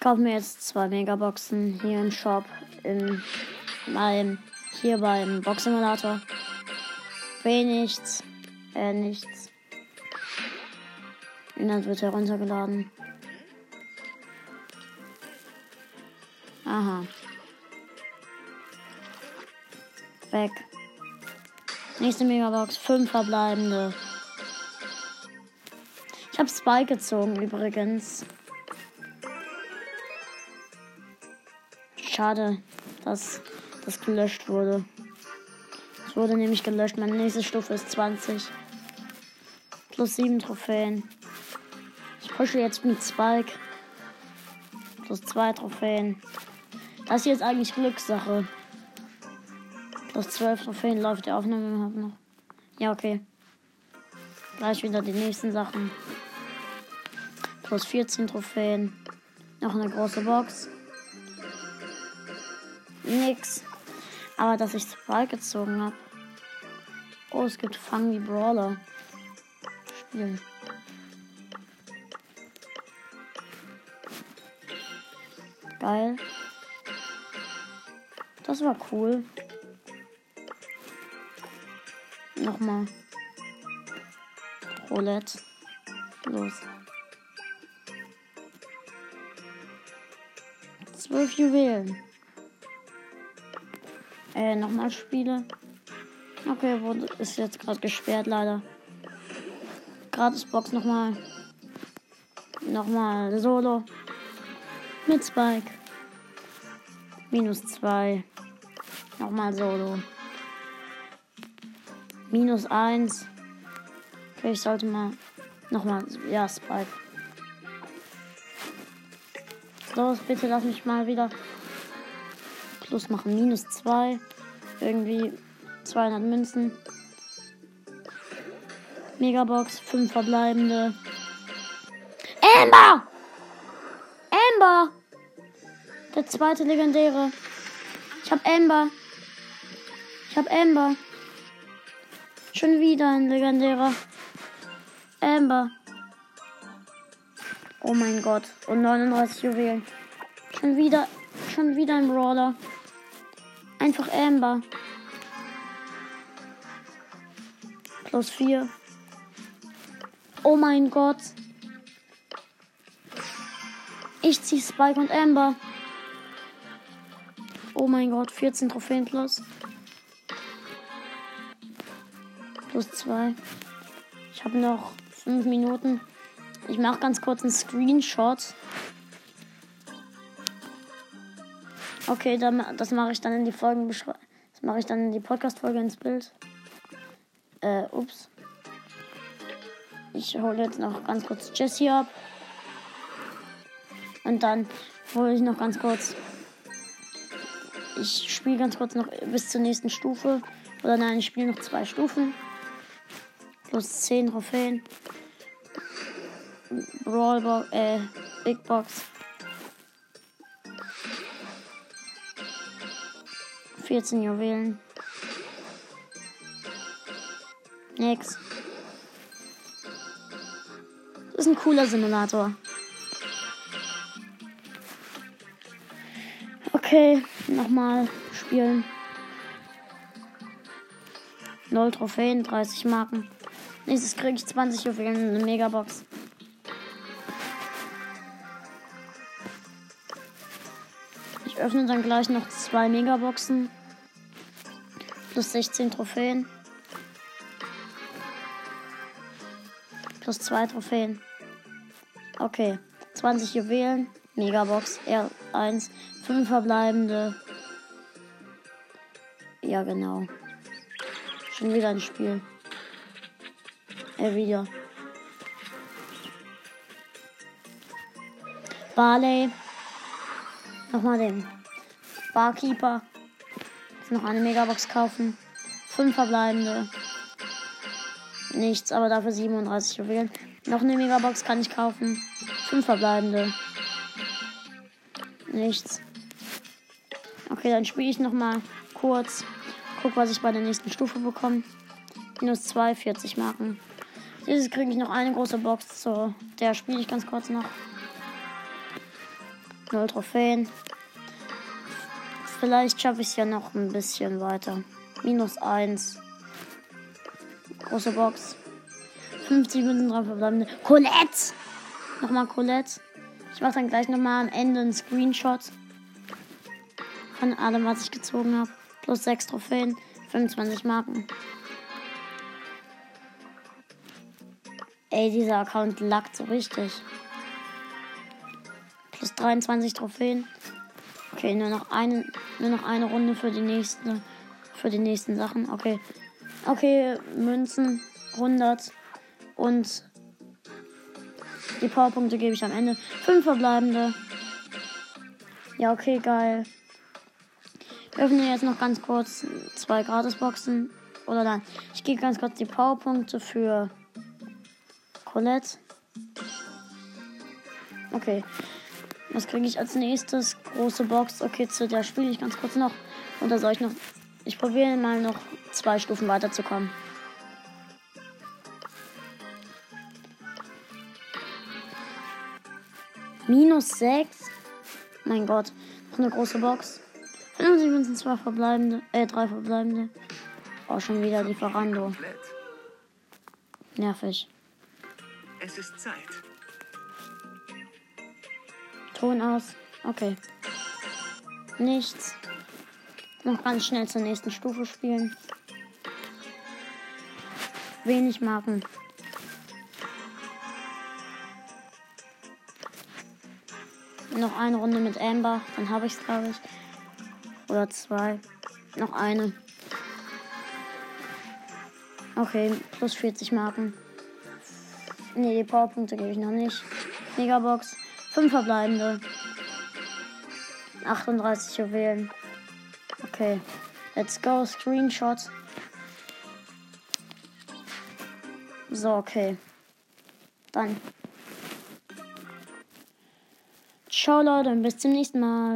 Ich kaufe mir jetzt zwei Megaboxen hier im Shop. In meinem, hier beim Boxsimulator. W nichts. Äh, nichts. Inhalt wird heruntergeladen. Aha. Weg. Nächste Megabox. Fünf verbleibende. Ich habe Spike gezogen übrigens. Schade, dass das gelöscht wurde. Es wurde nämlich gelöscht. Meine nächste Stufe ist 20. Plus 7 Trophäen. Ich pushe jetzt mit Spike. Plus 2 Trophäen. Das hier ist eigentlich Glückssache. Plus 12 Trophäen läuft die Aufnahme noch. Ja, okay. Gleich wieder die nächsten Sachen. Plus 14 Trophäen. Noch eine große Box. Nix. Aber dass ich Spike gezogen habe. Oh, es gibt Fang wie Brawler. Spielen. Geil. Das war cool. Nochmal. Roulette. Los. Zwölf Juwelen. Äh, nochmal Spiele. Okay, wurde, ist jetzt gerade gesperrt, leider. Gratis Box nochmal. Nochmal Solo. Mit Spike. Minus zwei. Nochmal Solo. Minus eins. Okay, ich sollte mal nochmal. Ja, Spike. Los, bitte lass mich mal wieder Plus machen. Minus 2. Irgendwie 200 Münzen. Megabox, 5 verbleibende. Amber! Amber! Der zweite legendäre. Ich hab Amber. Ich hab Amber. Schon wieder ein legendärer. Amber. Oh mein Gott. Und 39 Juwelen. Schon wieder, schon wieder ein Brawler. Einfach Amber. Plus 4. Oh mein Gott. Ich ziehe Spike und Amber. Oh mein Gott, 14 Trophäen plus. Plus 2. Ich habe noch 5 Minuten. Ich mache ganz kurz einen Screenshot. Okay, dann, das mache ich dann in die Folgenbeschreibung. Das mache ich dann in die Podcast-Folge ins Bild. Äh, ups. Ich hole jetzt noch ganz kurz Jessie ab. Und dann hole ich noch ganz kurz. Ich spiele ganz kurz noch bis zur nächsten Stufe. Oder nein, ich spiele noch zwei Stufen. Plus 10 Trophäen. Brawlbox, äh, Big Box. 14 Juwelen. Nix. Das ist ein cooler Simulator. Okay, nochmal spielen. 0 Trophäen, 30 Marken. Nächstes kriege ich 20 Juwelen, eine Megabox. Ich öffne dann gleich noch zwei Megaboxen. Plus 16 Trophäen. Plus 2 Trophäen. Okay. 20 Juwelen. Megabox. R1. 5 verbleibende. Ja, genau. Schon wieder ein Spiel. Er wieder. Barley. Nochmal den Barkeeper noch eine Megabox kaufen. Fünf verbleibende. Nichts, aber dafür 37 Juwelen. Noch eine Megabox kann ich kaufen. Fünf verbleibende. Nichts. Okay, dann spiele ich noch mal kurz. Guck, was ich bei der nächsten Stufe bekomme. Minus 2, 40 Marken. Dieses kriege ich noch eine große Box. So, der spiele ich ganz kurz noch. Null Trophäen. Vielleicht schaffe ich es ja noch ein bisschen weiter. Minus 1. Große Box. 50 Minuten drauf verbleibende. Colette! Nochmal Colette. Ich mache dann gleich nochmal am Ende einen Screenshot von allem, was ich gezogen habe. Plus 6 Trophäen, 25 Marken. Ey, dieser Account lackt so richtig. Plus 23 Trophäen. Okay, nur noch eine, nur noch eine Runde für die nächste, für die nächsten Sachen. Okay. Okay, Münzen 100 und die Powerpunkte gebe ich am Ende. Fünf verbleibende. Ja, okay, geil. Wir öffnen jetzt noch ganz kurz zwei Gratisboxen. Oder nein, ich gebe ganz kurz die Powerpunkte für Colette. Okay. Was kriege ich als nächstes? Große Box. Okay, zu der spiele ich ganz kurz noch. Oder soll ich noch. Ich probiere mal noch zwei Stufen weiterzukommen. Minus 6. Mein Gott. Noch eine große Box. 50 Münzen, zwei verbleibende. Äh, drei verbleibende. Oh, schon wieder Lieferando. Nervig. Es ist Zeit. Ton aus. Okay. Nichts. Noch ganz schnell zur nächsten Stufe spielen. Wenig Marken. Noch eine Runde mit Amber, dann habe ich es, glaube ich. Oder zwei. Noch eine. Okay, plus 40 Marken. Ne, die Powerpunkte gebe ich noch nicht. Megabox. Fünf verbleibende. 38 Juwelen. Okay. Let's go. Screenshot. So, okay. Dann. Ciao Leute und bis zum nächsten Mal.